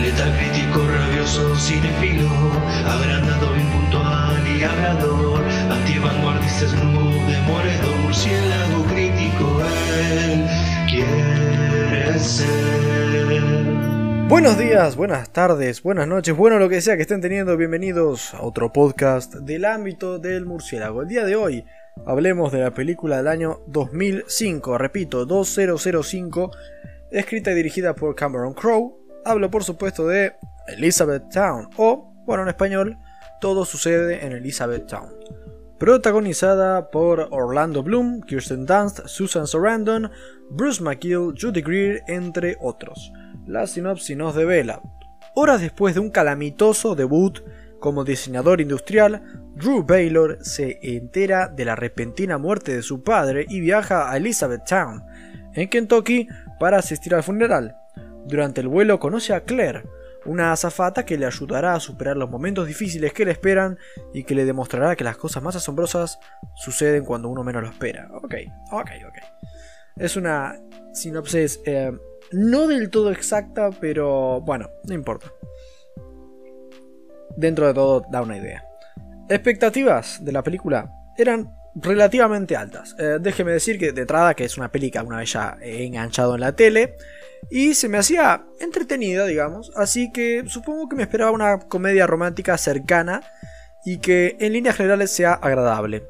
Letal crítico, rabioso, cinefilo, agrandado, y murciélago crítico, él quiere ser. Buenos días, buenas tardes, buenas noches, bueno lo que sea que estén teniendo, bienvenidos a otro podcast del ámbito del murciélago. El día de hoy hablemos de la película del año 2005, repito, 2005, escrita y dirigida por Cameron Crowe. Hablo por supuesto de Elizabeth Town, o, bueno en español, todo sucede en Elizabeth Town. Protagonizada por Orlando Bloom, Kirsten Dunst, Susan Sarandon, Bruce McGill, Judy Greer, entre otros. La sinopsis nos devela. Horas después de un calamitoso debut como diseñador industrial, Drew Baylor se entera de la repentina muerte de su padre y viaja a Elizabethtown, en Kentucky, para asistir al funeral. Durante el vuelo conoce a Claire, una azafata que le ayudará a superar los momentos difíciles que le esperan y que le demostrará que las cosas más asombrosas suceden cuando uno menos lo espera. Ok, ok, ok. Es una sinopsis eh, no del todo exacta, pero bueno, no importa. Dentro de todo da una idea. Expectativas de la película eran relativamente altas. Eh, déjeme decir que de que es una película una vez ya enganchado en la tele y se me hacía entretenida, digamos, así que supongo que me esperaba una comedia romántica cercana y que en líneas generales sea agradable.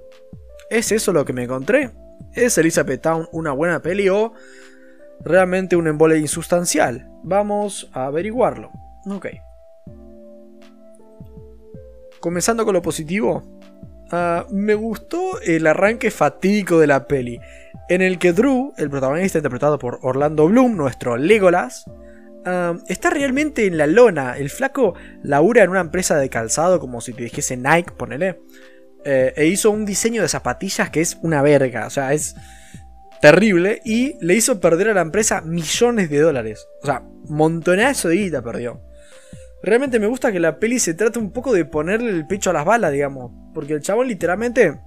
¿Es eso lo que me encontré? ¿Es Elizabeth Town una buena peli o realmente un embole insustancial? Vamos a averiguarlo. Ok. Comenzando con lo positivo, uh, me gustó el arranque fatídico de la peli, en el que Drew, el protagonista interpretado por Orlando Bloom, nuestro Legolas, está realmente en la lona. El flaco labura en una empresa de calzado, como si te dijese Nike, ponele. Eh, e hizo un diseño de zapatillas que es una verga, o sea, es terrible. Y le hizo perder a la empresa millones de dólares. O sea, montonazo de guita perdió. Realmente me gusta que la peli se trate un poco de ponerle el pecho a las balas, digamos. Porque el chabón literalmente,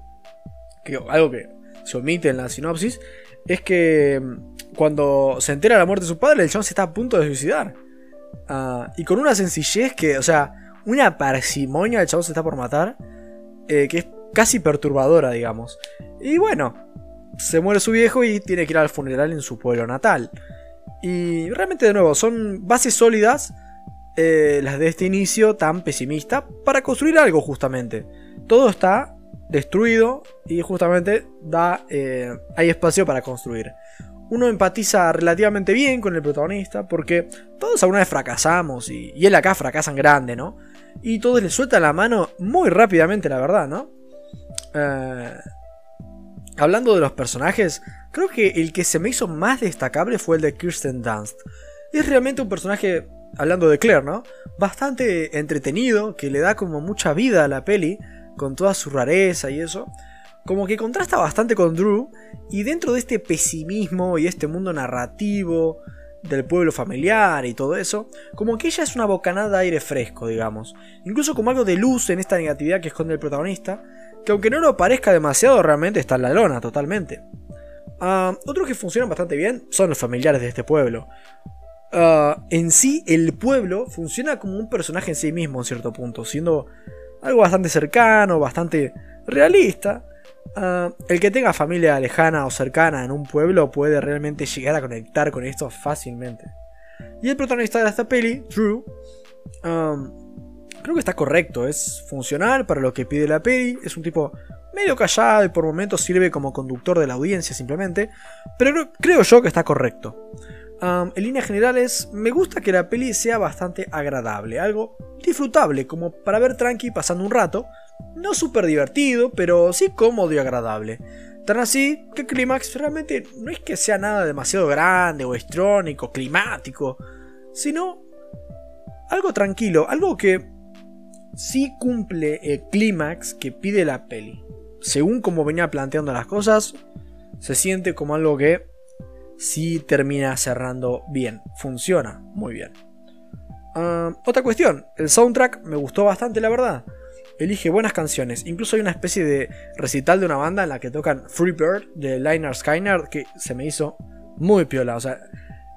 algo que se omite en la sinopsis, es que mm, cuando se entera de la muerte de su padre, el chabón se está a punto de suicidar. Ah, y con una sencillez que, o sea, una parsimonia, el chabón se está por matar, eh, que es casi perturbadora, digamos. Y bueno, se muere su viejo y tiene que ir al funeral en su pueblo natal. Y realmente, de nuevo, son bases sólidas eh, las de este inicio tan pesimista para construir algo justamente. Todo está destruido y justamente da, eh, hay espacio para construir. Uno empatiza relativamente bien con el protagonista porque todos alguna vez fracasamos y, él acá fracasa en grande, ¿no? Y todos le sueltan la mano muy rápidamente, la verdad, ¿no? Eh, hablando de los personajes, creo que el que se me hizo más destacable fue el de Kirsten Dunst. Es realmente un personaje hablando de Claire, ¿no? Bastante entretenido, que le da como mucha vida a la peli, con toda su rareza y eso. Como que contrasta bastante con Drew, y dentro de este pesimismo y este mundo narrativo del pueblo familiar y todo eso, como que ella es una bocanada de aire fresco, digamos. Incluso como algo de luz en esta negatividad que esconde el protagonista, que aunque no lo parezca demasiado, realmente está en la lona totalmente. Uh, otros que funcionan bastante bien son los familiares de este pueblo. Ah, en sí el pueblo funciona como un personaje en sí mismo en cierto punto, siendo algo bastante cercano, bastante realista. Ah, el que tenga familia lejana o cercana en un pueblo puede realmente llegar a conectar con esto fácilmente. Y el protagonista de esta peli, Drew, creo que está correcto, es funcional para lo que pide la peli, es un tipo medio callado y por momentos sirve como conductor de la audiencia simplemente, pero creo yo que está correcto en líneas generales, me gusta que la peli sea bastante agradable, algo disfrutable, como para ver tranqui pasando un rato. No súper divertido, pero sí cómodo y agradable. Tan así que Clímax realmente no es que sea nada demasiado grande o estrónico, climático, sino algo tranquilo, algo que sí cumple el clímax que pide la peli. Según como venía planteando las cosas, se siente como algo que si termina cerrando bien. Funciona muy bien. Ah, otra cuestión, el soundtrack me gustó bastante, la verdad. Elige buenas canciones. Incluso hay una especie de recital de una banda en la que tocan Free Bird de Liner Skyner que se me hizo muy piola. O sea,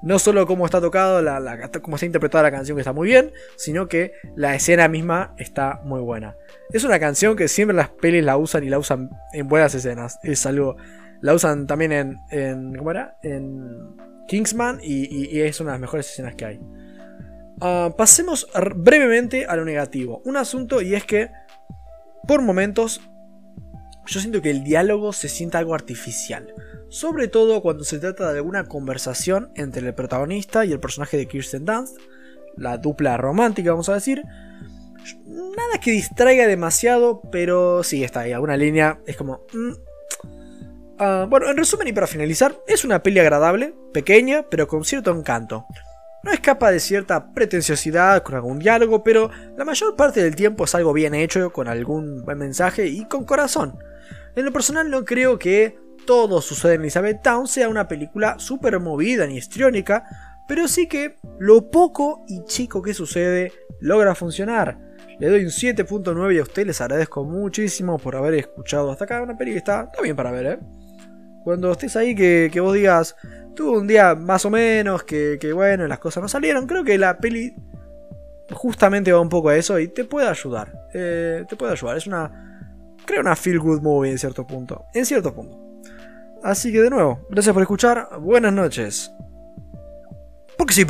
No solo cómo está tocado, la, cómo está interpretada la canción que está muy bien, sino que la escena misma está muy buena. Es una canción que siempre las pelis la usan y la usan en buenas escenas. Es algo. La usan también en. en ¿Cómo era? En Kingsman y, es una de las mejores escenas que hay. Ah, pasemos brevemente a lo negativo. Un asunto y es que. Por momentos. Yo siento que el diálogo se siente algo artificial. Sobre todo cuando se trata de alguna conversación entre el protagonista y el personaje de Kirsten Dunst. La dupla romántica, vamos a decir Nada que distraiga demasiado, pero sí está ahí. Alguna línea es como. Mm. Ah, bueno, en resumen y para finalizar, es una peli agradable, pequeña, pero con cierto encanto. No escapa de cierta pretenciosidad con algún diálogo, pero la mayor parte del tiempo es algo bien hecho, con algún buen mensaje y con corazón. En lo personal no creo que todo sucede en Elizabeth Town sea una película súper movida ni histriónica, pero sí que lo poco y chico que sucede logra funcionar. Le doy un 7.9 y a ustedes les agradezco muchísimo por haber escuchado hasta acá. Una peli que está, bien para ver, ¿eh? Cuando estés ahí, que, vos digas, tuve un día más o menos, que, bueno, las cosas no salieron. Creo que la peli justamente va un poco a eso y te puede ayudar. Eh, te puede ayudar. Es una, creo, una feel good movie en cierto punto. En cierto punto. Así que de nuevo, gracias por escuchar. Buenas noches. Porque soy.